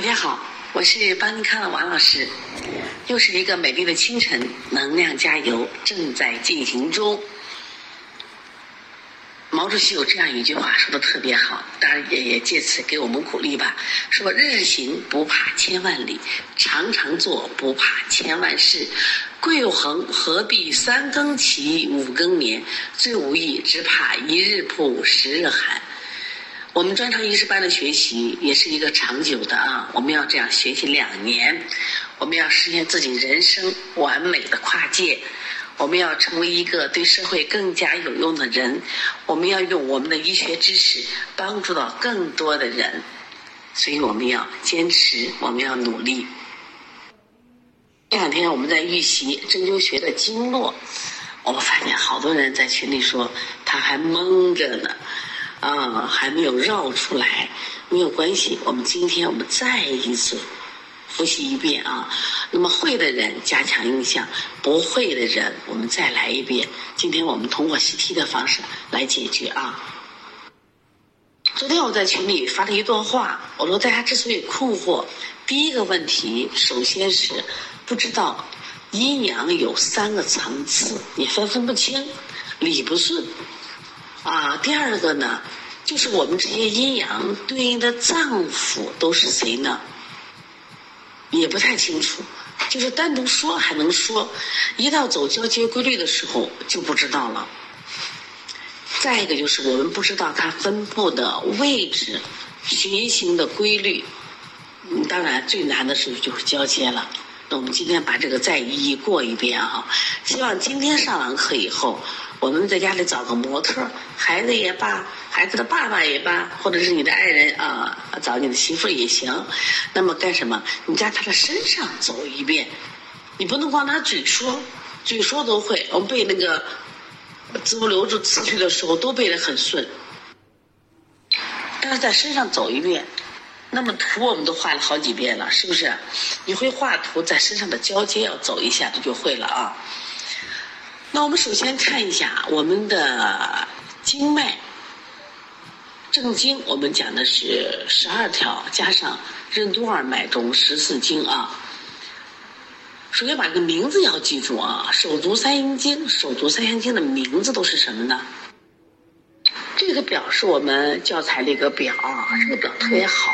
大家好，我是邦尼康的王老师。又是一个美丽的清晨，能量加油正在进行中。毛主席有这样一句话说的特别好，当然也也借此给我们鼓励吧。说日行不怕千万里，常常做不怕千万事。贵有恒何必三更起，五更眠？最无益，只怕一日曝，十日寒。我们专长医师班的学习也是一个长久的啊，我们要这样学习两年，我们要实现自己人生完美的跨界，我们要成为一个对社会更加有用的人，我们要用我们的医学知识帮助到更多的人，所以我们要坚持，我们要努力。这两天我们在预习针灸学的经络，我们发现好多人在群里说他还懵着呢。啊，还没有绕出来，没有关系。我们今天我们再一次复习一遍啊。那么会的人加强印象，不会的人我们再来一遍。今天我们通过习题的方式来解决啊。昨天我在群里发了一段话，我说大家之所以困惑，第一个问题首先是不知道阴阳有三个层次，你分分不清，理不顺。啊，第二个呢，就是我们这些阴阳对应的脏腑都是谁呢？也不太清楚，就是单独说还能说，一到走交接规律的时候就不知道了。再一个就是我们不知道它分布的位置、循行的规律。嗯当然最难的是就是交接了。那我们今天把这个再一一过一遍啊！希望今天上完课以后。我们在家里找个模特，孩子也罢，孩子的爸爸也罢，或者是你的爱人啊，找你的媳妇也行。那么干什么？你在他的身上走一遍，你不能光拿嘴说，嘴说都会。我们背那个子午流注词句的时候都背得很顺，但是在身上走一遍，那么图我们都画了好几遍了，是不是？你会画图，在身上的交接要走一下，这就会了啊。那我们首先看一下我们的经脉正经，我们讲的是十二条，加上任督二脉中十四经啊。首先把这个名字要记住啊，手足三阴经，手足三阴经的名字都是什么呢？这个表是我们教材的一个表，这个表特别好，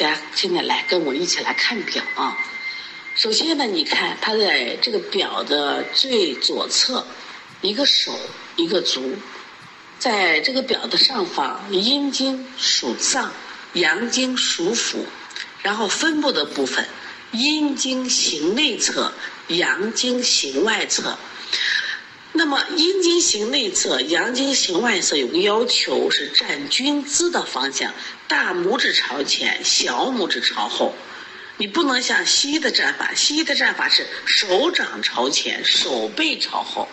大家现在来跟我一起来看表啊。首先呢，你看它在这个表的最左侧，一个手，一个足，在这个表的上方，阴经属脏，阳经属腑，然后分布的部分，阴经行内侧，阳经行外侧。那么阴经行内侧，阳经行外侧有个要求是站均姿的方向，大拇指朝前，小拇指朝后。你不能像西医的站法，西医的站法是手掌朝前，手背朝后。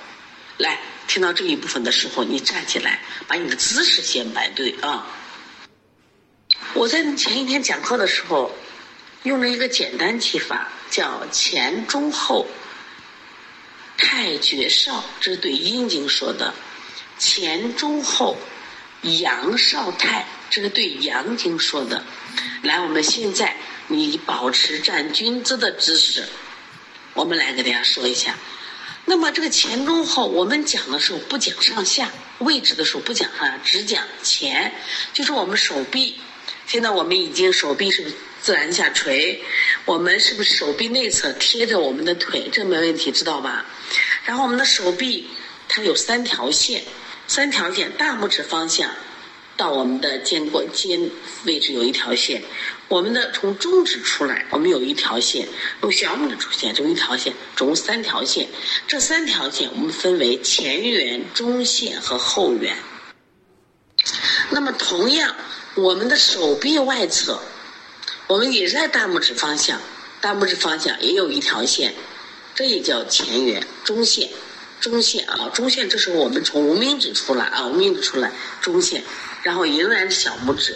来，听到这一部分的时候，你站起来，把你的姿势先摆对啊。我在前一天讲课的时候，用了一个简单记法，叫前中后太绝少，这是对阴经说的。前中后阳少太，这是对阳经说的。来，我们现在。你保持站军姿的姿势，我们来给大家说一下。那么这个前中后，我们讲的时候不讲上下位置的时候不讲上下，只讲前，就是我们手臂。现在我们已经手臂是不是自然下垂？我们是不是手臂内侧贴着我们的腿？这没问题，知道吧？然后我们的手臂它有三条线，三条线，大拇指方向。到我们的肩关肩位置有一条线，我们的从中指出来，我们有一条线，从小拇指出现就一条线，总共三条线。这三条线我们分为前缘、中线和后缘。那么同样，我们的手臂外侧，我们也在大拇指方向，大拇指方向也有一条线，这也叫前缘、中线、中线啊，中线。这时候我们从无名指出来啊，无名指出来，中线。然后仍然是小拇指，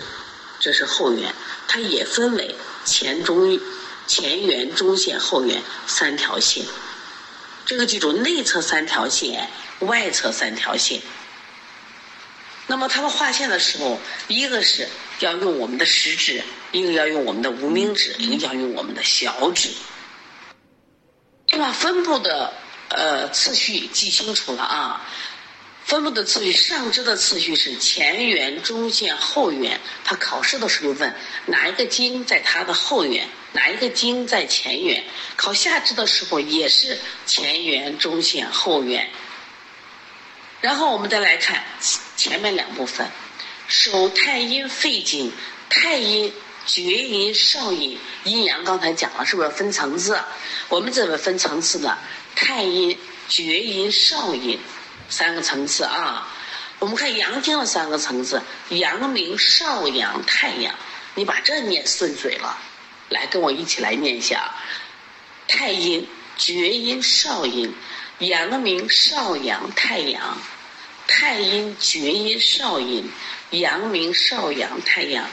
这是后缘，它也分为前中、前缘、中线、后缘三条线。这个记住，内侧三条线，外侧三条线。那么他们画线的时候，一个是要用我们的食指，一个要用我们的无名指，一个要用我们的小指。把分布的呃次序记清楚了啊。分布的次序，上肢的次序是前缘、中线、后缘。他考试的时候问哪一个筋在它的后缘，哪一个筋在前缘。考下肢的时候也是前缘、中线、后缘。然后我们再来看前面两部分，手太阴肺经，太阴、厥阴、少阴，阴阳刚才讲了，是不是分层次？我们怎么分层次的？太阴、厥阴、少阴。三个层次啊，我们看阳经的三个层次：阳明、少阳、太阳。你把这念顺嘴了，来跟我一起来念一下：太阴、厥阴、少阴；阳明、少阳、太阳；太阴、厥阴、少阴；阳明、少阳、太阳。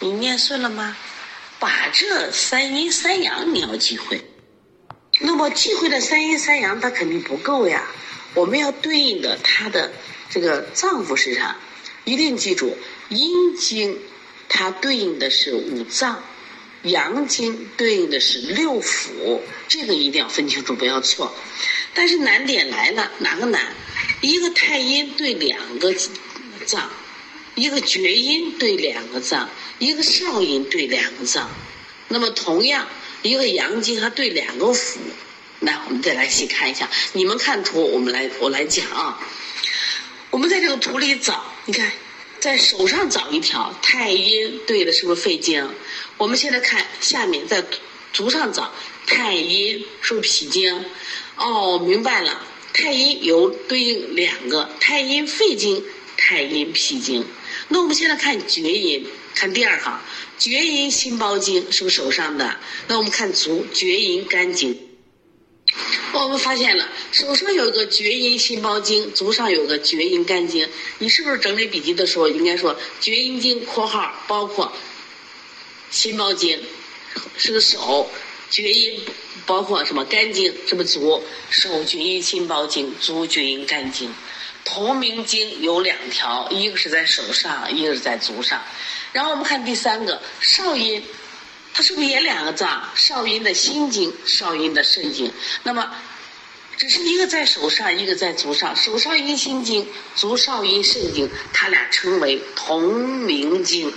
你念顺了吗？把这三阴三阳你要记会。那么记会的三阴三阳，它肯定不够呀。我们要对应的它的这个脏腑是啥？一定记住，阴经它对应的是五脏，阳经对应的是六腑，这个一定要分清楚，不要错。但是难点来了，哪个难？一个太阴对两个脏，一个厥阴对两个脏，一个少阴对两个脏。那么同样，一个阳经它对两个腑。来我们再来细看一下，你们看图，我们来我来讲啊。我们在这个图里找，你看，在手上找一条太阴对的是不是肺经？我们现在看下面，在足上找太阴是不是脾经？哦，明白了，太阴有对应两个太阴肺经、太阴脾经。那我们现在看厥阴，看第二行，厥阴心包经是不是手上的？那我们看足厥阴肝经。我们发现了，手上有个厥阴心包经，足上有个厥阴肝经。你是不是整理笔记的时候应该说厥阴经（括号包括心包经）是个手，厥阴包括什么肝经？是不是足？手厥阴心包经，足厥阴肝经。同名经有两条，一个是在手上，一个是在足上。然后我们看第三个少阴。它是不是也两个脏？少阴的心经，少阴的肾经。那么，只是一个在手上，一个在足上。手少阴心经，足少阴肾经，它俩称为同名经。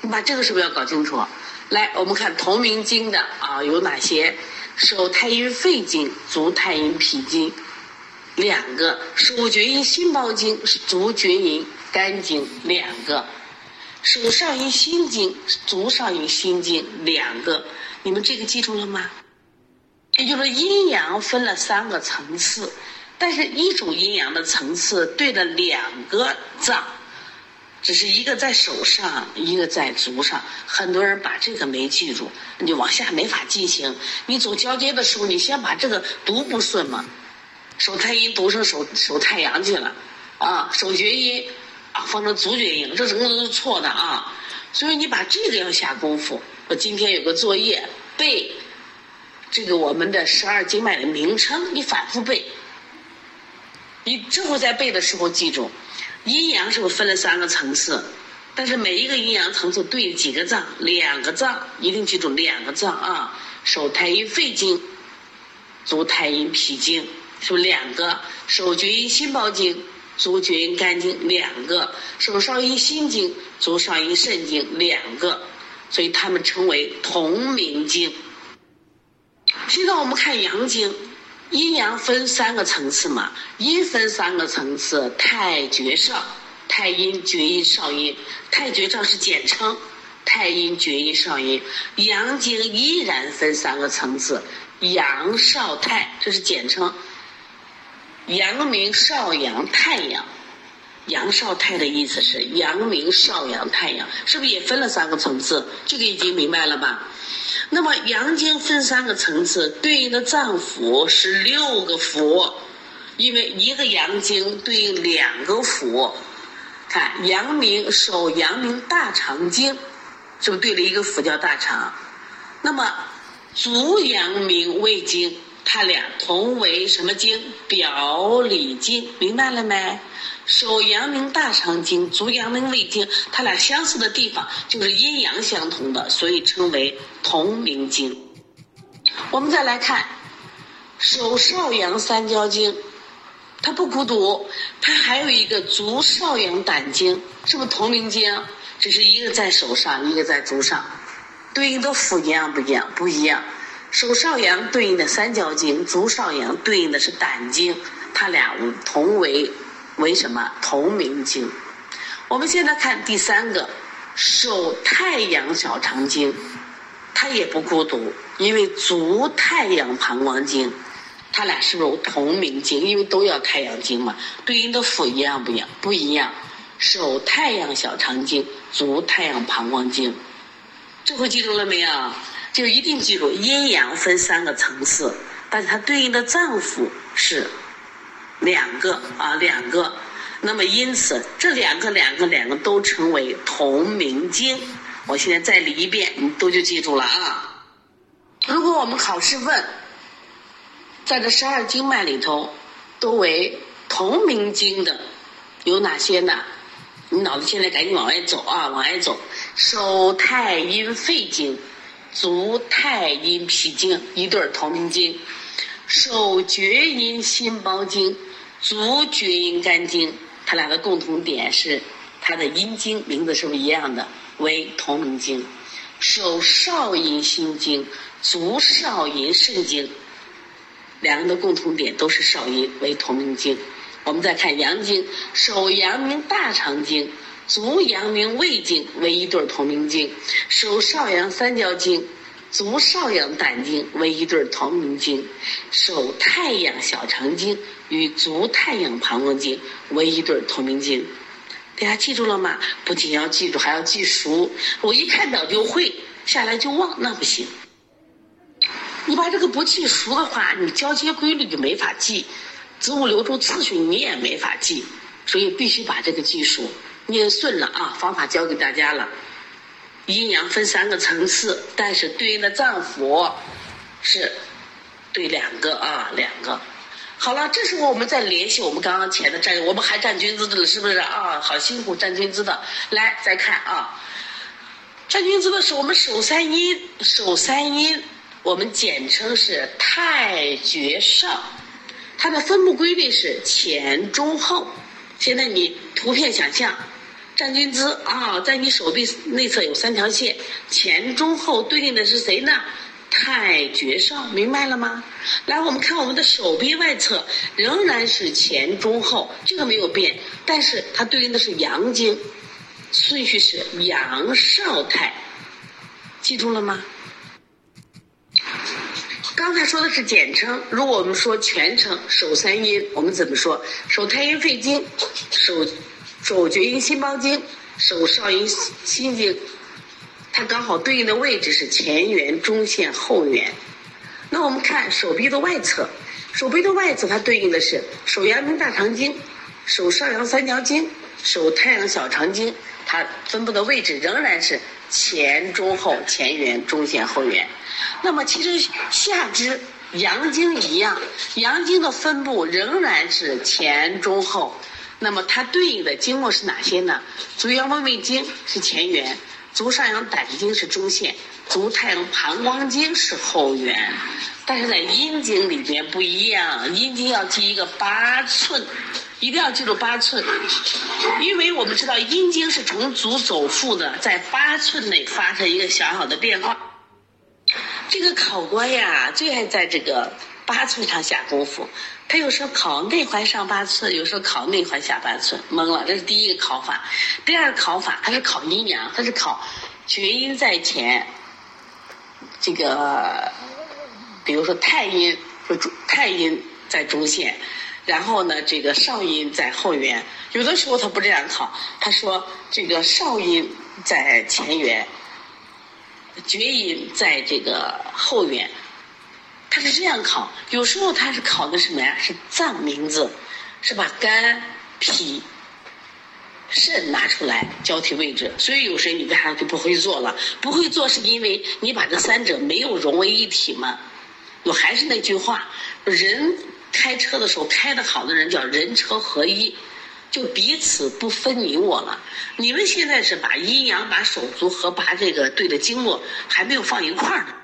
你把这个是不是要搞清楚？来，我们看同名经的啊有哪些？手太阴肺经，足太阴脾经，两个；手厥阴心包经，足厥阴肝经，两个。手上阴心经，足上阴心经，两个，你们这个记住了吗？也就是阴阳分了三个层次，但是一种阴阳的层次对了两个脏，只是一个在手上，一个在足上。很多人把这个没记住，你往下没法进行。你走交接的时候，你先把这个读不顺嘛，手太阴读成手手太阳去了，啊，手厥阴。啊，放成足厥阴，这整个都是错的啊！所以你把这个要下功夫。我今天有个作业，背这个我们的十二经脉的名称，你反复背。你之后在背的时候记住，阴阳是不是分了三个层次？但是每一个阴阳层次对应几个脏？两个脏，一定记住两个脏啊！手太阴肺经，足太阴脾经，是不是两个？手厥阴心包经。足厥阴肝经两个，手少阴心经，足少阴肾经两个，所以他们称为同名经。现在我们看阳经，阴阳分三个层次嘛，阴分三个层次，太厥少，太阴、厥阴、少阴，太厥少是简称，太阴、厥阴、少阴。阳经依然分三个层次，阳、少、太，这是简称。阳明少阳太阳，阳少太的意思是阳明少阳太阳，是不是也分了三个层次？这个已经明白了吧？那么阳经分三个层次，对应的脏腑是六个腑，因为一个阳经对应两个腑。看阳明手阳明大肠经，是不是对了一个腑叫大肠？那么足阳明胃经。它俩同为什么经？表里经，明白了没？手阳明大肠经、足阳明胃经，它俩相似的地方就是阴阳相同的，所以称为同名经。我们再来看手少阳三焦经，它不孤独，它还有一个足少阳胆经，是不是同名经？只是一个在手上，一个在足上，对应的腑一样不一样？不一样。手少阳对应的三焦经，足少阳对应的是胆经，它俩同为为什么同名经？我们现在看第三个手太阳小肠经，它也不孤独，因为足太阳膀胱经，它俩是不是同名经？因为都要太阳经嘛，对应的腑一样不一样？不一样。手太阳小肠经，足太阳膀胱经，这回记住了没有？就一定记住，阴阳分三个层次，但是它对应的脏腑是两个啊，两个。那么因此，这两个、两个、两个都称为同名经。我现在再理一遍，你都就记住了啊。如果我们考试问，在这十二经脉里头，都为同名经的有哪些呢？你脑子现在赶紧往外走啊，往外走。手太阴肺经。足太阴脾经一对同名经，手厥阴心包经，足厥阴肝经，它俩的共同点是它的阴经名字是不是一样的？为同名经。手少阴心经，足少阴肾经，两个的共同点都是少阴为同名经。我们再看阳经，手阳明大肠经。足阳明胃经为一对同名经，手少阳三焦经、足少阳胆经为一对同名经，手太阳小肠经与足太阳膀胱经为一对同名经。大家记住了吗？不仅要记住，还要记熟。我一看表就会，下来就忘，那不行。你把这个不记熟的话，你交接规律就没法记，子午流注次序你也没法记，所以必须把这个记熟。念顺了啊，方法教给大家了。阴阳分三个层次，但是对应的脏腑是对两个啊，两个。好了，这时候我们再联系我们刚刚前的占，我们还站军姿的了，是不是啊？好辛苦站军姿的。来，再看啊，站军姿的是我们手三阴，手三阴我们简称是太绝少，它的分布规律是前中后。现在你图片想象。站军姿啊，在你手臂内侧有三条线，前中后对应的是谁呢？太绝少，明白了吗？来，我们看我们的手臂外侧，仍然是前中后，这个没有变，但是它对应的是阳经，顺序是阳少太，记住了吗？刚才说的是简称，如果我们说全称，手三阴，我们怎么说？手太阴肺经，手。手厥阴心包经，手少阴心经，它刚好对应的位置是前缘、中线、后缘。那我们看手臂的外侧，手臂的外侧它对应的是手阳明大肠经、手少阳三焦经、手太阳小肠经，它分布的位置仍然是前中后、前缘、中线、后缘。那么其实下肢阳经一样，阳经的分布仍然是前中后。那么它对应的经络是哪些呢？足阳明胃经是前缘，足少阳胆经是中线，足太阳膀胱经是后缘。但是在阴经里边不一样，阴经要记一个八寸，一定要记住八寸，因为我们知道阴经是从足走腹的，在八寸内发生一个小小的变化。这个考官呀，最爱在这个八寸上下功夫。他有时候考内环上八寸，有时候考内环下八寸，懵了。这是第一个考法。第二个考法，它是考阴阳，它是考厥阴在前，这个比如说太阴，就太阴在中线，然后呢，这个少阴在后缘。有的时候他不这样考，他说这个少阴在前缘，厥阴在这个后缘。他是这样考，有时候他是考的什么呀？是脏名字，是把肝、脾、肾拿出来交替位置。所以有时你的孩子就不会做了，不会做是因为你把这三者没有融为一体嘛。我还是那句话，人开车的时候开得好的人叫人车合一，就彼此不分你我了。你们现在是把阴阳、把手足和把这个对的经络还没有放一块儿呢，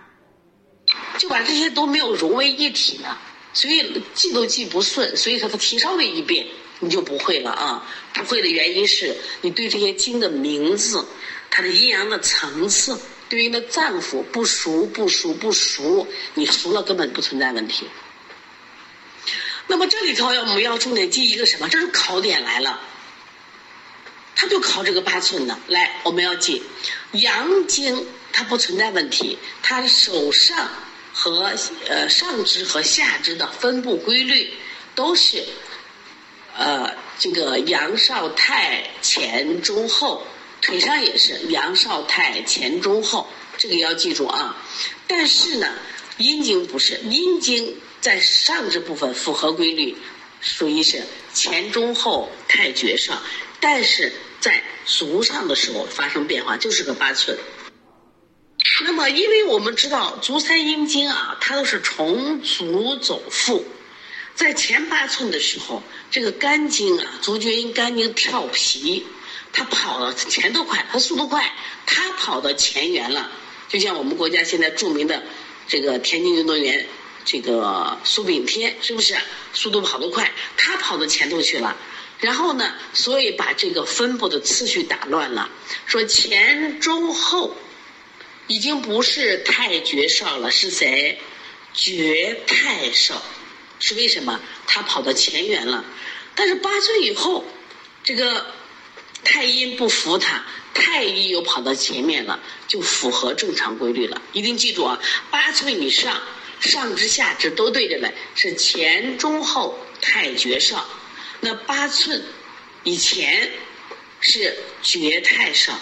就把这些都没有融为一体呢，所以记都记不顺。所以说他提稍微一遍你就不会了啊！不会的原因是你对这些经的名字、它的阴阳的层次。对应的脏腑不熟不熟不熟，你熟了根本不存在问题。那么这里头要我们要重点记一个什么？这是考点来了，他就考这个八寸的。来，我们要记阳经，它不存在问题，它手上和呃上肢和下肢的分布规律都是呃这个阳少太前中后。腿上也是阳少太前中后，这个要记住啊。但是呢，阴经不是，阴经在上肢部分符合规律，属于是前中后太绝上，但是在足上的时候发生变化，就是个八寸。那么，因为我们知道足三阴经啊，它都是从足走腹，在前八寸的时候，这个肝经啊，足厥阴肝经跳皮。它跑的前头快，它速度快，它跑到前缘了。就像我们国家现在著名的这个田径运动员，这个苏炳添，是不是速度跑得快？他跑到前头去了。然后呢，所以把这个分布的次序打乱了。说前中后已经不是太绝少了，是谁？绝太少，是为什么？他跑到前缘了。但是八岁以后，这个。太阴不服他，太阴又跑到前面了，就符合正常规律了。一定记住啊，八寸以上，上肢下肢都对着来，是前中后太绝少。那八寸以前是绝太少。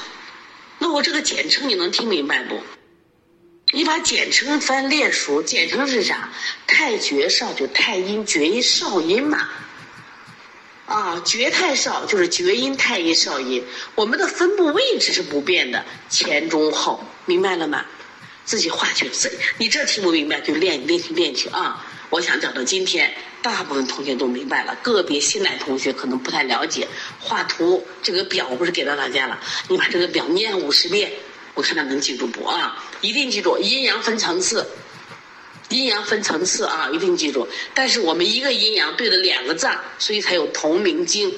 那我这个简称你能听明白不？你把简称翻练熟，简称是啥？太绝少就太阴绝阴少阴嘛。啊，绝太少就是绝阴太阴少阴，我们的分布位置是不变的，前中后，明白了吗？自己画去，自你这听不明白就练练去练去啊！我想讲到今天，大部分同学都明白了，个别新来同学可能不太了解。画图这个表不是给到大家了，你把这个表念五十遍，我看他能记住不啊？一定记住，阴阳分层次。阴阳分层次啊，一定记住。但是我们一个阴阳对了两个脏，所以才有同名经，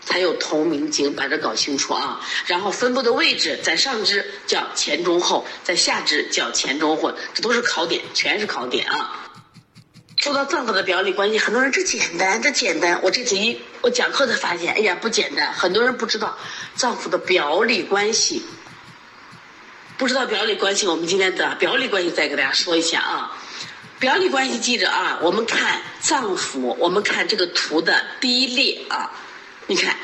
才有同名经，把这搞清楚啊。然后分布的位置，在上肢叫前中后，在下肢叫前中后，这都是考点，全是考点啊。说到脏腑的表里关系，很多人这简单，这简单。我这次一我讲课才发现，哎呀不简单，很多人不知道脏腑的表里关系。不知道表里关系，我们今天的表里关系再给大家说一下啊。表里关系记着啊，我们看脏腑，我们看这个图的第一列啊。你看，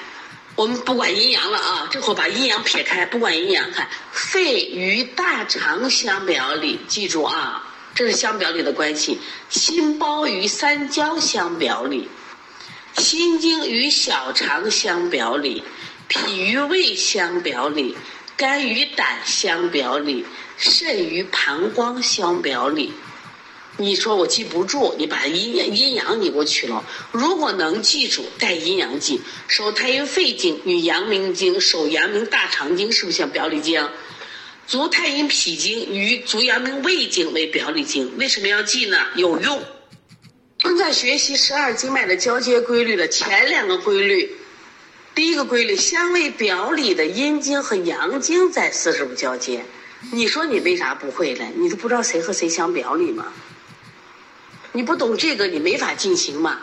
我们不管阴阳了啊，这会把阴阳撇开，不管阴阳，看肺与大肠相表里，记住啊，这是相表里的关系。心包与三焦相表里，心经与小肠相表里，脾与胃相表里。肝与胆相表里，肾与膀胱相表里。你说我记不住，你把阴阳阴阳你给我取了。如果能记住，带阴阳记。手太阴肺经与阳明经、手阳明大肠经是不是相表里经？足太阴脾经与足阳明胃经为表里经。为什么要记呢？有用。正在学习十二经脉的交接规律的前两个规律。第一个规律，相位表里的阴经和阳经在四十五交接。你说你为啥不会呢？你都不知道谁和谁相表里吗？你不懂这个，你没法进行嘛。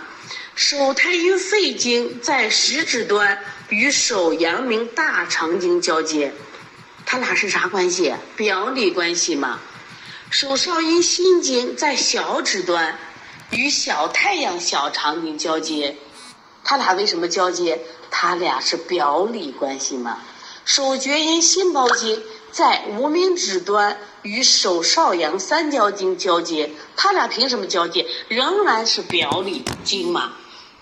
手太阴肺经在食指端与手阳明大肠经交接，它俩是啥关系？表里关系嘛。手少阴心经在小指端与小太阳小肠经交接，它俩为什么交接？他俩是表里关系吗？手厥阴心包经在无名指端与手少阳三焦经交接，他俩凭什么交接？仍然是表里经吗？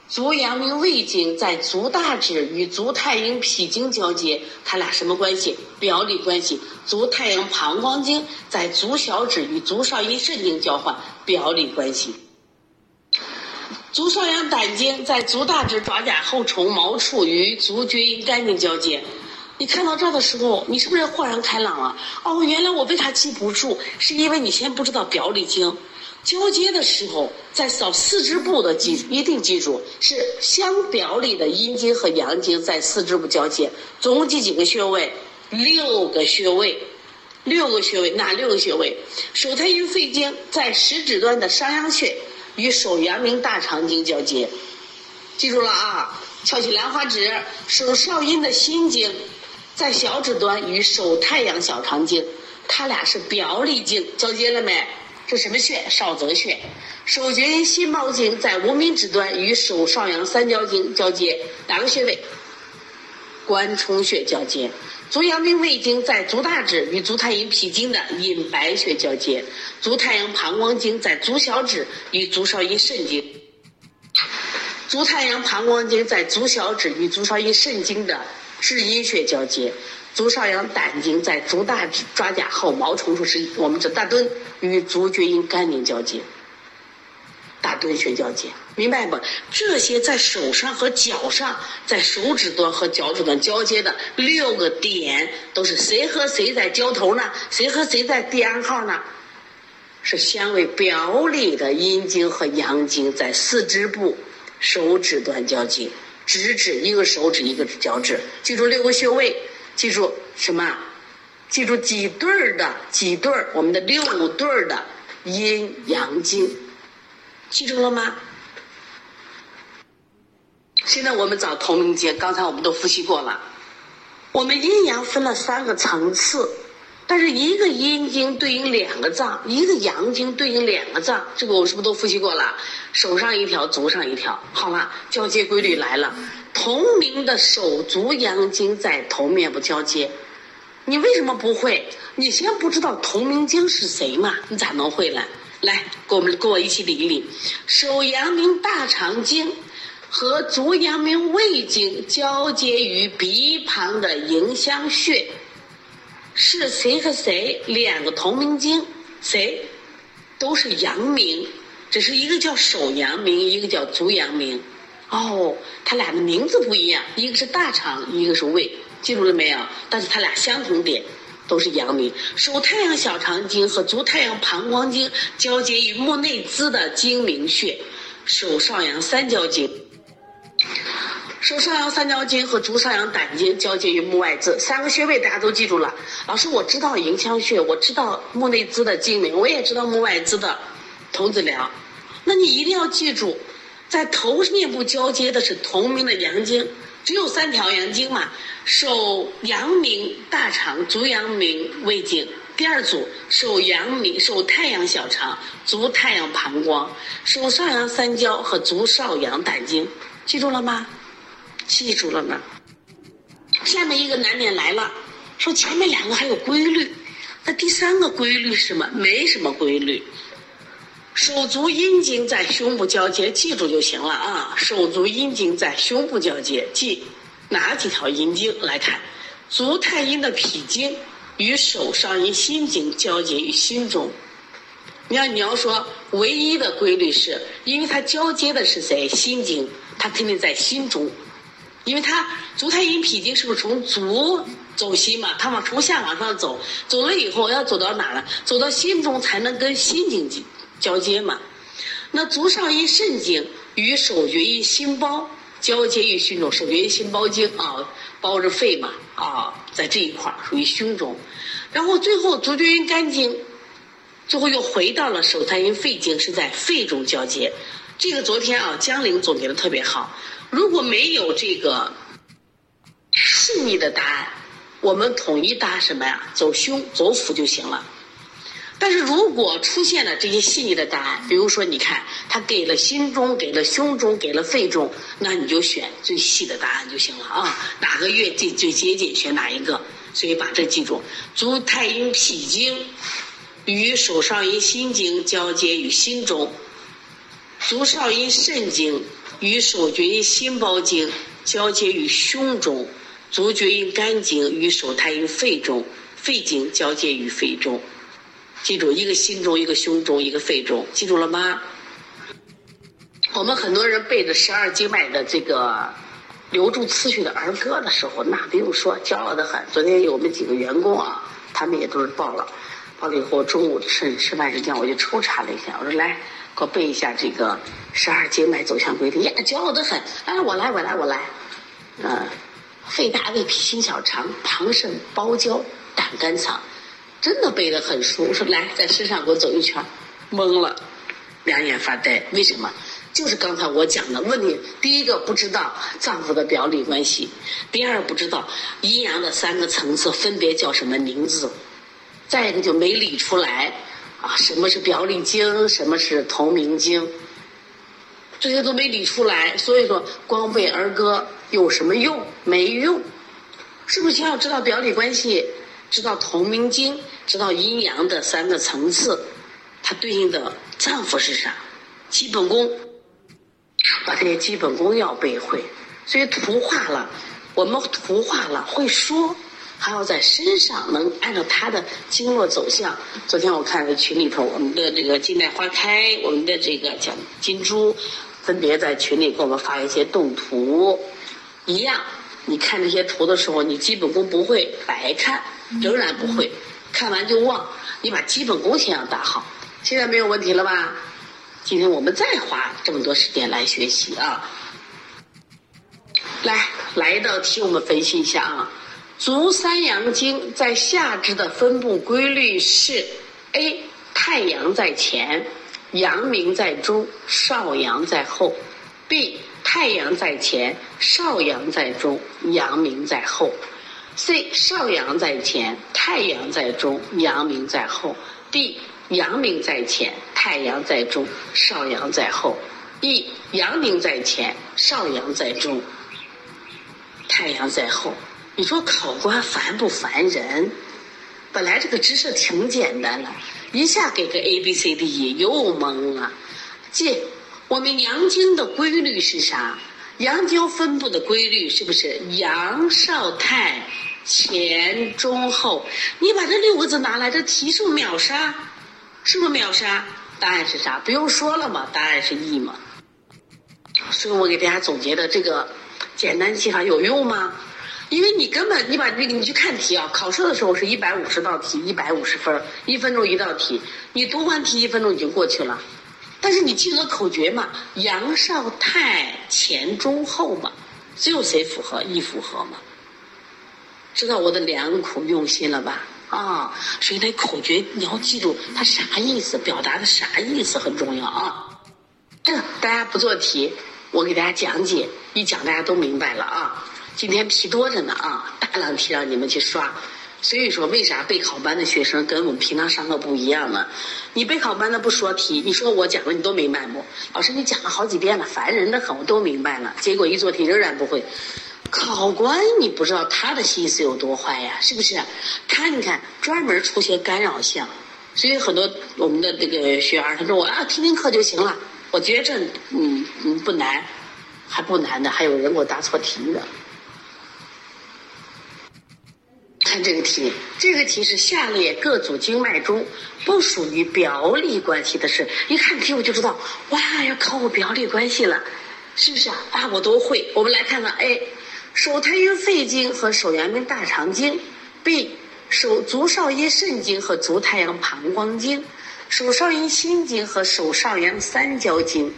足阳明胃经在足大趾与足太阴脾经交接，它俩什么关系？表里关系。足太阳膀胱经在足小趾与足少阴肾经交换，表里关系。足少阳胆经在足大趾爪甲后重毛处与足厥阴肝经交接。你看到这儿的时候，你是不是豁然开朗了？哦，原来我为啥记不住？是因为你先不知道表里经。交接的时候，在扫四肢部的记，一定记住是相表里的阴经和阳经在四肢部交接。总共记几个穴位？六个穴位，六个穴位，哪六个穴位？手太阴肺经在食指端的商阳穴与手阳明大肠经交接，记住了啊！翘起兰花指。手少阴的心经在小指端与手太阳小肠经，它俩是表里经，交接了没？是什么穴？少泽穴。手厥阴心包经在无名指端与手少阳三焦经交接，哪个穴位？关冲穴交接。足阳明胃经在足大指与足太阴脾经的隐白穴交接。足太阳膀胱经在足小指与足少阴肾经。足太阳膀胱经在足小指与足少阴肾经的至阴穴交接。足少阳胆经在足大趾爪甲后毛虫处是我们这大敦与足厥阴肝经交接，大敦穴交接，明白不？这些在手上和脚上，在手指端和脚趾端交接的六个点，都是谁和谁在交头呢？谁和谁在第二号呢？是相位表里的阴经和阳经在四肢部手指端交接，指指一个手指一个脚趾，记住六个穴位。记住什么？记住几对儿的几对儿，我们的六对儿的阴阳经，记住了吗？现在我们找同名节，刚才我们都复习过了。我们阴阳分了三个层次，但是一个阴经对应两个脏，一个阳经对应两个脏，这个我是不是都复习过了？手上一条，足上一条。好了，交接规律来了。同名的手足阳经在头面部交接，你为什么不会？你先不知道同名经是谁嘛？你咋能会呢？来，跟我们跟我一起理一理。手阳明大肠经和足阳明胃经交接于鼻旁的迎香穴，是谁和谁？两个同名经，谁？都是阳明，只是一个叫手阳明，一个叫足阳明。哦，它俩的名字不一样，一个是大肠，一个是胃，记住了没有？但是它俩相同点，都是阳明。手太阳小肠经和足太阳膀胱经交接于目内眦的睛明穴，手少阳三焦经。手少阳三焦经和足少阳胆经交接于目外眦，三个穴位大家都记住了。老师，我知道迎香穴，我知道目内眦的睛明，我也知道目外眦的童子髎，那你一定要记住。在头面部交接的是同名的阳经，只有三条阳经嘛。手阳明大肠，足阳明胃经。第二组手阳明手太阳小肠，足太阳膀胱，手少阳三焦和足少阳胆经，记住了吗？记住了吗。下面一个难点来了，说前面两个还有规律，那第三个规律是什么？没什么规律。手足阴经在胸部交接，记住就行了啊！手足阴经在胸部交接，记哪几条阴经？来看，足太阴的脾经与手少阴心经交接于心中。你要你要说唯一的规律是，因为它交接的是谁？心经，它肯定在心中，因为它足太阴脾经是不是从足走心嘛？它往从下往上走，走了以后要走到哪了？走到心中才能跟心经交。接嘛，那足少阴肾经与手厥阴心包交接于胸中，手厥阴心包经啊，包着肺嘛啊，在这一块属于胸中，然后最后足厥阴肝经，最后又回到了手太阴肺经，是在肺中交接。这个昨天啊，江玲总结的特别好。如果没有这个细腻的答案，我们统一答什么呀？走胸走腹就行了。但是如果出现了这些细腻的答案，比如说，你看他给了心中，给了胸中，给了肺中，那你就选最细的答案就行了啊。哪个月最最接近，选哪一个。所以把这记住：足太阴脾经与手少阴心经交接于心中，足少阴肾经与手厥阴心包经交接于胸中，足厥阴肝经与手太阴肺中，肺经交接于肺中。记住，一个心中，一个胸中，一个肺中，记住了吗？我们很多人背着十二经脉的这个留住次序的儿歌的时候，那不用说，骄傲的很。昨天有我们几个员工啊，他们也都是报了，报了以后，中午吃吃饭时间，我就抽查了一下，我说来，给我背一下这个十二经脉走向规律，呀，骄傲的很。哎，我来，我来，我来。嗯，肺大胃脾心小肠膀肾包胶胆肝藏，真的背得很熟。我说来，在身上给我走一圈，懵了，两眼发呆，为什么？就是刚才我讲的问题，第一个不知道脏腑的表里关系，第二不知道阴阳的三个层次分别叫什么名字，再一个就没理出来啊，什么是表里经，什么是同名经，这些都没理出来，所以说光背儿歌有什么用？没用，是不是先要知道表里关系，知道同名经，知道阴阳的三个层次，它对应的脏腑是啥？基本功。把这些基本功要背会，所以图画了，我们图画了会说，还要在身上能按照它的经络走向。昨天我看在群里头，我们的这个金代花开，我们的这个讲金珠，分别在群里给我们发一些动图，一样。你看这些图的时候，你基本功不会白看，仍然不会，看完就忘。你把基本功先要打好，现在没有问题了吧？今天我们再花这么多时间来学习啊！来，来一道题，我们分析一下啊。足三阳经在下肢的分布规律是：A. 太阳在前，阳明在中，少阳在后；B. 太阳在前，少阳在中，阳明在后；C. 少阳在前，太阳在中，阳明在后；D. 阳明在前，太阳在中，少阳在后。一阳明在前，少阳在中，太阳在后。你说考官烦不烦人？本来这个知识挺简单的，一下给个 A B C D E 又懵了。记，我们阳经的规律是啥？阳经分布的规律是不是阳少太前中后？你把这六个字拿来，这题是秒杀。是不是秒杀？答案是啥？不用说了嘛，答案是 E 嘛。所以我给大家总结的这个简单记法有用吗？因为你根本你把那个你去看题啊，考试的时候是一百五十道题，一百五十分，一分钟一道题，你读完题一分钟已经过去了。但是你记住口诀嘛，杨少太前中后嘛，只有谁符合？E 符合嘛？知道我的良苦用心了吧？啊，所以那口诀你要记住它啥意思，表达的啥意思很重要啊。这大家不做题，我给大家讲解，一讲大家都明白了啊。今天题多着呢啊，大量题让你们去刷。所以说，为啥备考班的学生跟我们平常上课不一样呢？你备考班的不说题，你说我讲的你都明白不？老师你讲了好几遍了，烦人的很，我都明白了，结果一做题仍然不会。考官，你不知道他的心思有多坏呀？是不是？他你看，专门出些干扰项，所以很多我们的这个学员他说我啊听听课就行了。我觉着嗯嗯不难，还不难的，还有人给我答错题的。看这个题，这个题是下列各组经脉中不属于表里关系的事。一看题我就知道，哇，要考我表里关系了，是不是啊？啊，我都会。我们来看看，哎。手太阴肺经和手阳明大肠经，B 手足少阴肾经和足太阳膀胱经，手少阴心经和手少阳三焦经，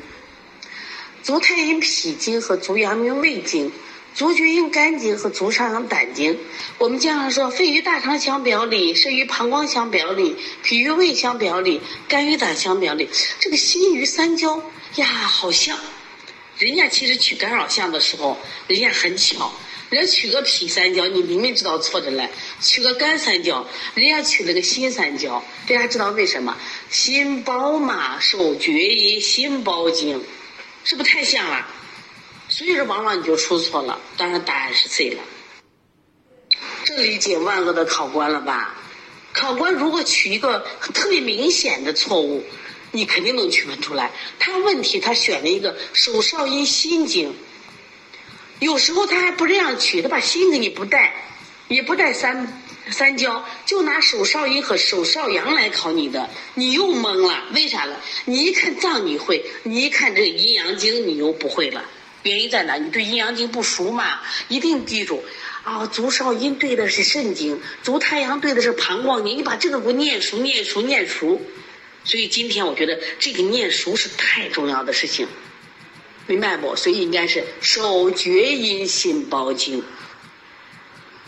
足太阴脾经和足阳明胃经，足厥阴肝经和足少阳胆经。我们经常说，肺与大肠相表里，肾与膀胱相表里，脾与胃相表里，肝与胆相表里。这个心与三焦呀，好像。人家其实取干扰项的时候，人家很巧，人家取个脾三焦，你明明知道错着嘞；取个肝三焦，人家取了个心三焦。大家知道为什么？心包嘛，手厥阴心包经，是不是太像了？所以说，往往你就出错了。当然，答案是 C 了。这理解万恶的考官了吧？考官如果取一个特别明显的错误。你肯定能区分出来。他问题他选了一个手少阴心经，有时候他还不这样取，他把心给你不带，也不带三三焦，就拿手少阴和手少阳来考你的，你又懵了，为啥了？你一看脏你会，你一看这个阴阳经你又不会了。原因在哪？你对阴阳经不熟嘛？一定记住，啊，足少阴对的是肾经，足太阳对的是膀胱经。你把这个给我念熟、念熟、念熟。所以今天我觉得这个念熟是太重要的事情，明白不？所以应该是手厥阴心包经。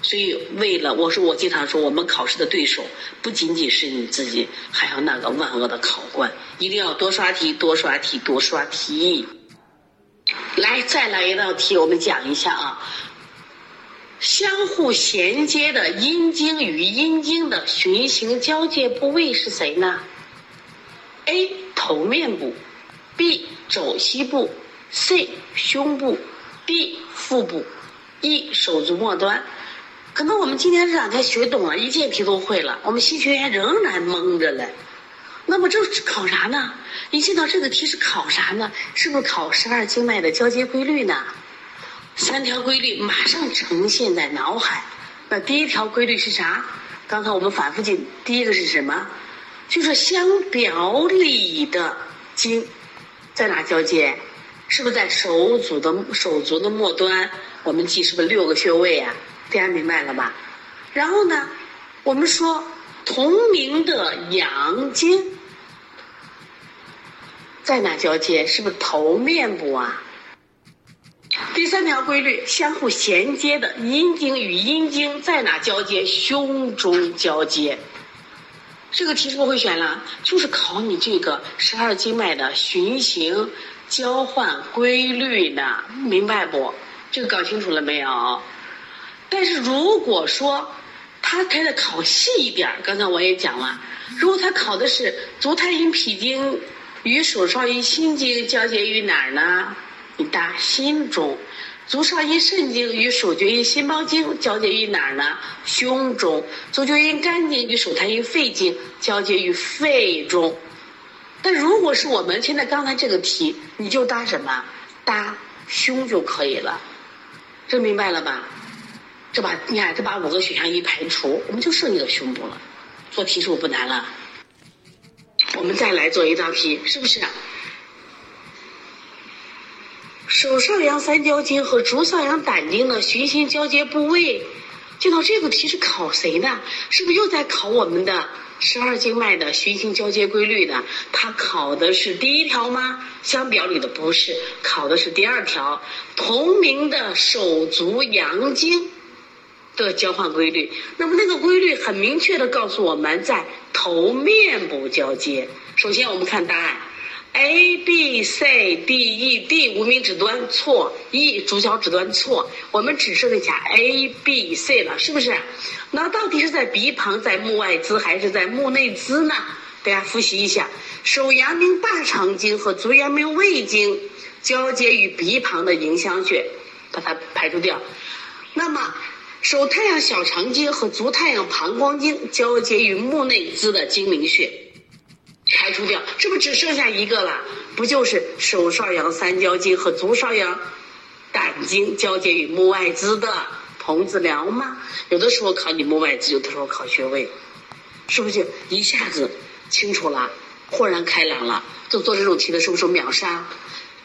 所以为了我说，我经常说，我们考试的对手不仅仅是你自己，还有那个万恶的考官，一定要多刷题、多刷题、多刷题。来，再来一道题，我们讲一下啊。相互衔接的阴经与阴经的循行交界部位是谁呢？A. 头面部，B. 肘膝部，C. 胸部，D. 腹部，E. 手足末端。可能我们今天这两天学懂了，一件题都会了，我们新学员仍然懵着嘞。那么这考啥呢？一见到这个题是考啥呢？是不是考十二经脉的交接规律呢？三条规律马上呈现在脑海。那第一条规律是啥？刚才我们反复记，第一个是什么？就是相表里的经在哪交接？是不是在手足的手足的末端？我们记是不是六个穴位啊？大家明白了吧？然后呢，我们说同名的阳经。在哪交接？是不是头面部啊？第三条规律，相互衔接的阴经与阴经在哪交接？胸中交接。这个题是不会选了？就是考你这个十二经脉的循行交换规律的，明白不？这个搞清楚了没有？但是如果说他开的考细一点，刚才我也讲了，如果他考的是足太阴脾经。与手少阴心经交接于哪儿呢？你答心中。足少阴肾经与手厥阴心包经交接于哪儿呢？胸中。足厥阴肝经与手太阴肺经交接于肺中。但如果是我们现在刚才这个题，你就答什么？答胸就可以了。这明白了吧？这把你看，这把五个选项一排除，我们就剩一个胸部了。做题是不是不难了？我们再来做一道题，是不是？手少阳三焦经和足少阳胆经的循行交接部位，见到这个题是考谁呢？是不是又在考我们的十二经脉的循行交接规律的？它考的是第一条吗？相表里的不是，考的是第二条，同名的手足阳经。的交换规律，那么那个规律很明确的告诉我们在头面部交接。首先我们看答案，A B C D E D 无名指端错，E 主角指端错，我们只剩下 A B C 了，是不是？那到底是在鼻旁，在目外眦还是在目内眦呢？大家复习一下，手阳明大肠经和足阳明胃经交接于鼻旁的迎香穴，把它排除掉。那么。手太阳小肠经和足太阳膀胱经交接于目内眦的睛明穴，排除掉，是不是只剩下一个了？不就是手少阳三焦经和足少阳胆经交接于目外眦的童子髎吗？有的时候考你目外眦，有的时候考穴位，是不是就一下子清楚了，豁然开朗了？就做这种题的是不是秒杀？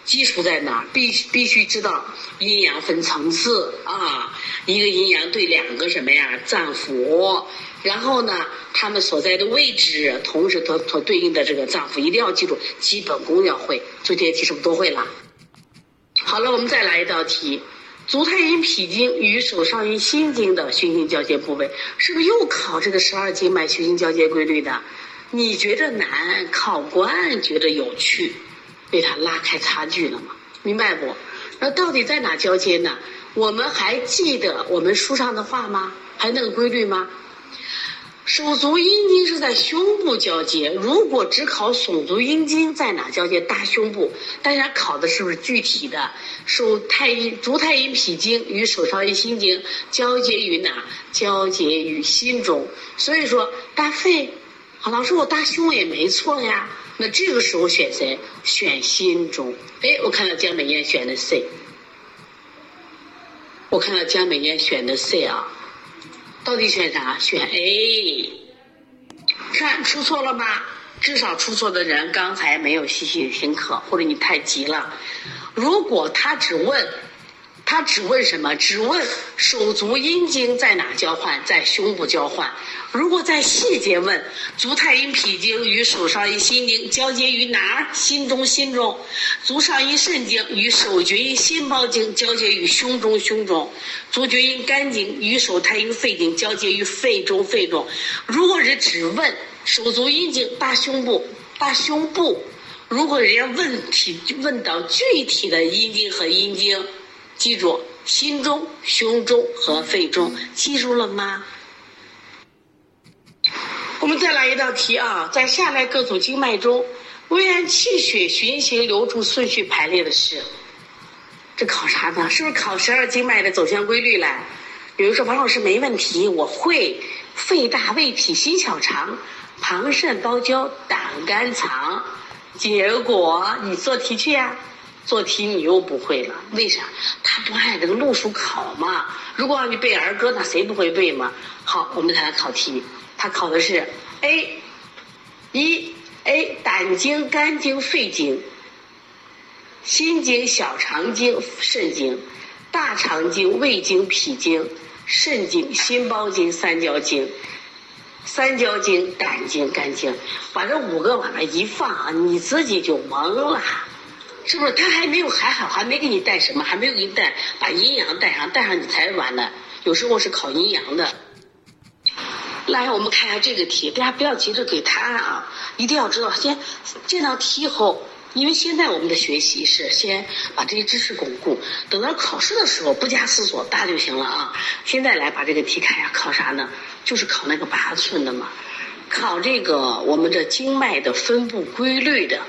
基础在哪？必必须知道阴阳分层次啊，一个阴阳对两个什么呀脏腑，然后呢，他们所在的位置，同时它所对应的这个脏腑，一定要记住，基本功要会。做这些题是不是都会了？好了，我们再来一道题：足太阴脾经与手少阴心经的循行交接部位，是不是又考这个十二经脉循行交接规律的？你觉得难，考官觉得有趣。被他拉开差距了嘛？明白不？那到底在哪交接呢？我们还记得我们书上的话吗？还有那个规律吗？手足阴经是在胸部交接。如果只考手足阴经在哪交接，大胸部。大家考的是不是具体的？手太阴、足太阴脾经与手少阴心经交接于哪？交接于心中。所以说，大肺。老师，我大胸也没错呀。那这个时候选谁？选心中。哎，我看到江美艳选的 C。我看到江美艳选的 C 啊，到底选啥？选 A。看出错了吗？至少出错的人刚才没有细细听课，或者你太急了。如果他只问。他只问什么？只问手足阴经在哪交换？在胸部交换。如果在细节问，足太阴脾经与手少阴心经交接于哪儿？心中心中。足少阴肾经与手厥阴心包经交接于胸中胸中。足厥阴肝经与手太阴肺经交接于肺中肺中。如果是只问手足阴经大胸部大胸部，如果人家问题问到具体的阴经和阴经。记住，心中、胸中和肺中，记住了吗？我们再来一道题啊，在下列各组经脉中，未按气血循行流注顺序排列的是？这考啥呢？是不是考十二经脉的走向规律来？比如说，王老师没问题，我会肺大、胃脾、心小、肠、旁肾、包胶、胆、肝、藏。结果你做题去呀。做题你又不会了，为啥？他不按这个路数考嘛。如果让你背儿歌，那谁不会背嘛？好，我们再来考题。他考的是 A，一 A 胆经、肝经、肺经、心经、小肠经、肾经、大肠经、胃经、脾经、肾经、心包经、三焦经、三焦经、胆经、肝经，把这五个往那一放，你自己就懵了。是不是他还没有还好，还没给你带什么，还没有给你带把阴阳带上，带上你才完呢。有时候是考阴阳的。来，我们看一下这个题，大家不要急着给答案啊，一定要知道先这道题以后，因为现在我们的学习是先把这些知识巩固，等到考试的时候不加思索答就行了啊。现在来把这个题看一下，考啥呢？就是考那个八寸的嘛，考这个我们的经脉的分布规律的。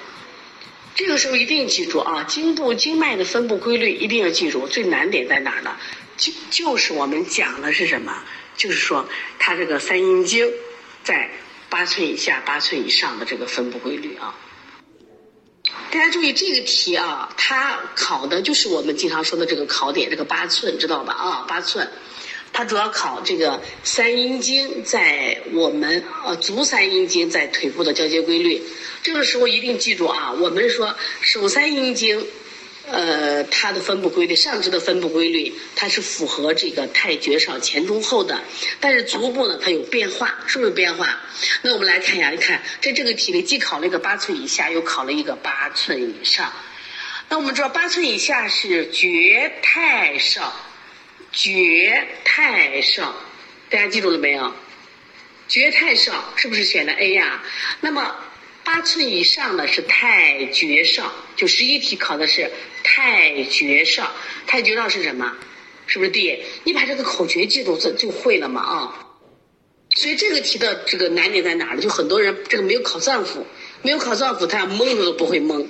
这个时候一定记住啊，经部经脉的分布规律一定要记住。最难点在哪儿呢？就就是我们讲的是什么？就是说它这个三阴经在八寸以下、八寸以上的这个分布规律啊。大家注意这个题啊，它考的就是我们经常说的这个考点，这个八寸知道吧？啊，八寸。它主要考这个三阴经在我们呃足三阴经在腿部的交接规律。这个时候一定记住啊，我们说手三阴经，呃，它的分布规律，上肢的分布规律，它是符合这个太绝少前中后的。但是足部呢，它有变化，是不是有变化？那我们来看一下，你看在这个题里既考了一个八寸以下，又考了一个八寸以上。那我们知道八寸以下是绝太少。绝太少，大家记住了没有？绝太少是不是选的 A 呀？那么八寸以上的是太绝少，就十一题考的是太绝少。太绝少是什么？是不是 D？你把这个口诀记住，就就会了嘛啊？所以这个题的这个难点在哪儿呢？就很多人这个没有考脏腑，没有考脏腑，他要蒙都不会蒙。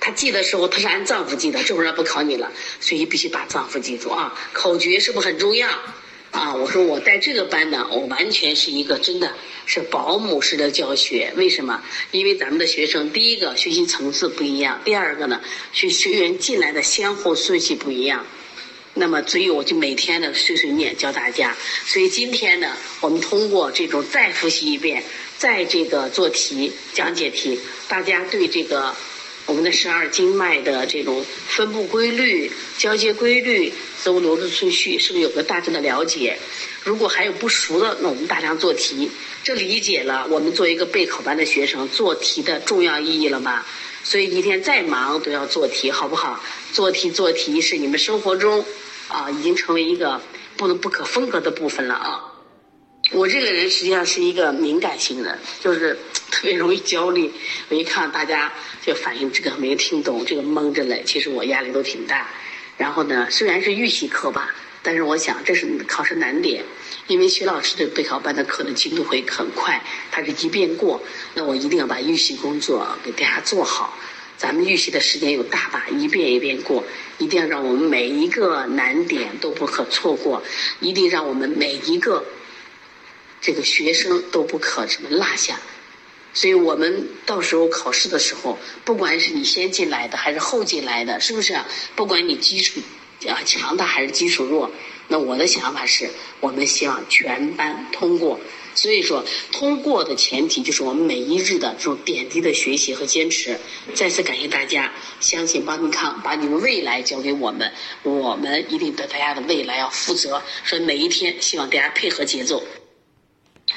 他记的时候，他是按脏腑记的，这会儿不考你了，所以必须把脏腑记住啊！口诀是不是很重要？啊，我说我带这个班呢，我完全是一个真的是保姆式的教学。为什么？因为咱们的学生，第一个学习层次不一样，第二个呢，学学员进来的先后顺序不一样。那么，所以我就每天的碎碎念教大家。所以今天呢，我们通过这种再复习一遍，再这个做题讲解题，大家对这个。我们的十二经脉的这种分布规律、交接规律、子午流的顺序，是不是有个大致的了解？如果还有不熟的，那我们大量做题。这理解了，我们做一个备考班的学生做题的重要意义了吧？所以一天再忙都要做题，好不好？做题做题是你们生活中啊，已经成为一个不能不可分割的部分了啊。我这个人实际上是一个敏感型人，就是特别容易焦虑。我一看大家就反映这个没听懂，这个蒙着嘞，其实我压力都挺大。然后呢，虽然是预习课吧，但是我想这是考试难点，因为徐老师的备考班的课的进度会很快，他是一遍过，那我一定要把预习工作给大家做好。咱们预习的时间有大把，一遍一遍过，一定要让我们每一个难点都不可错过，一定让我们每一个。这个学生都不可什么落下。所以我们到时候考试的时候，不管是你先进来的还是后进来的，是不是？不管你基础啊强大还是基础弱，那我的想法是我们希望全班通过。所以说，通过的前提就是我们每一日的这种点滴的学习和坚持。再次感谢大家，相信邦尼康把你们未来交给我们，我们一定对大家的未来要负责。所以每一天，希望大家配合节奏。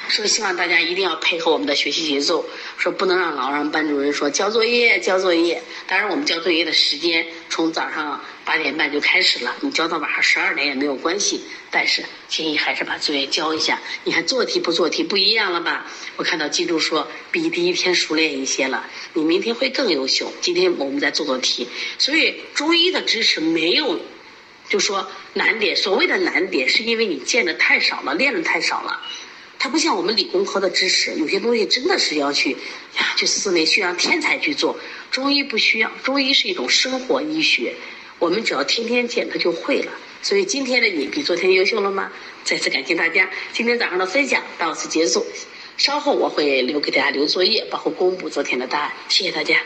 说希望大家一定要配合我们的学习节奏，说不能让老让班主任说交作业交作业。当然，我们交作业的时间从早上八点半就开始了，你交到晚上十二点也没有关系。但是建议还是把作业交一下。你看做题不做题不一样了吧？我看到记住说比第一天熟练一些了，你明天会更优秀。今天我们再做做题，所以中医的知识没有就说难点。所谓的难点，是因为你见的太少了，练的太少了。它不像我们理工科的知识，有些东西真的是要去呀，去思维，需要天才去做。中医不需要，中医是一种生活医学，我们只要天天见，它就会了。所以今天的你比昨天优秀了吗？再次感谢大家，今天早上的分享到此结束。稍后我会留给大家留作业，包括公布昨天的答案。谢谢大家。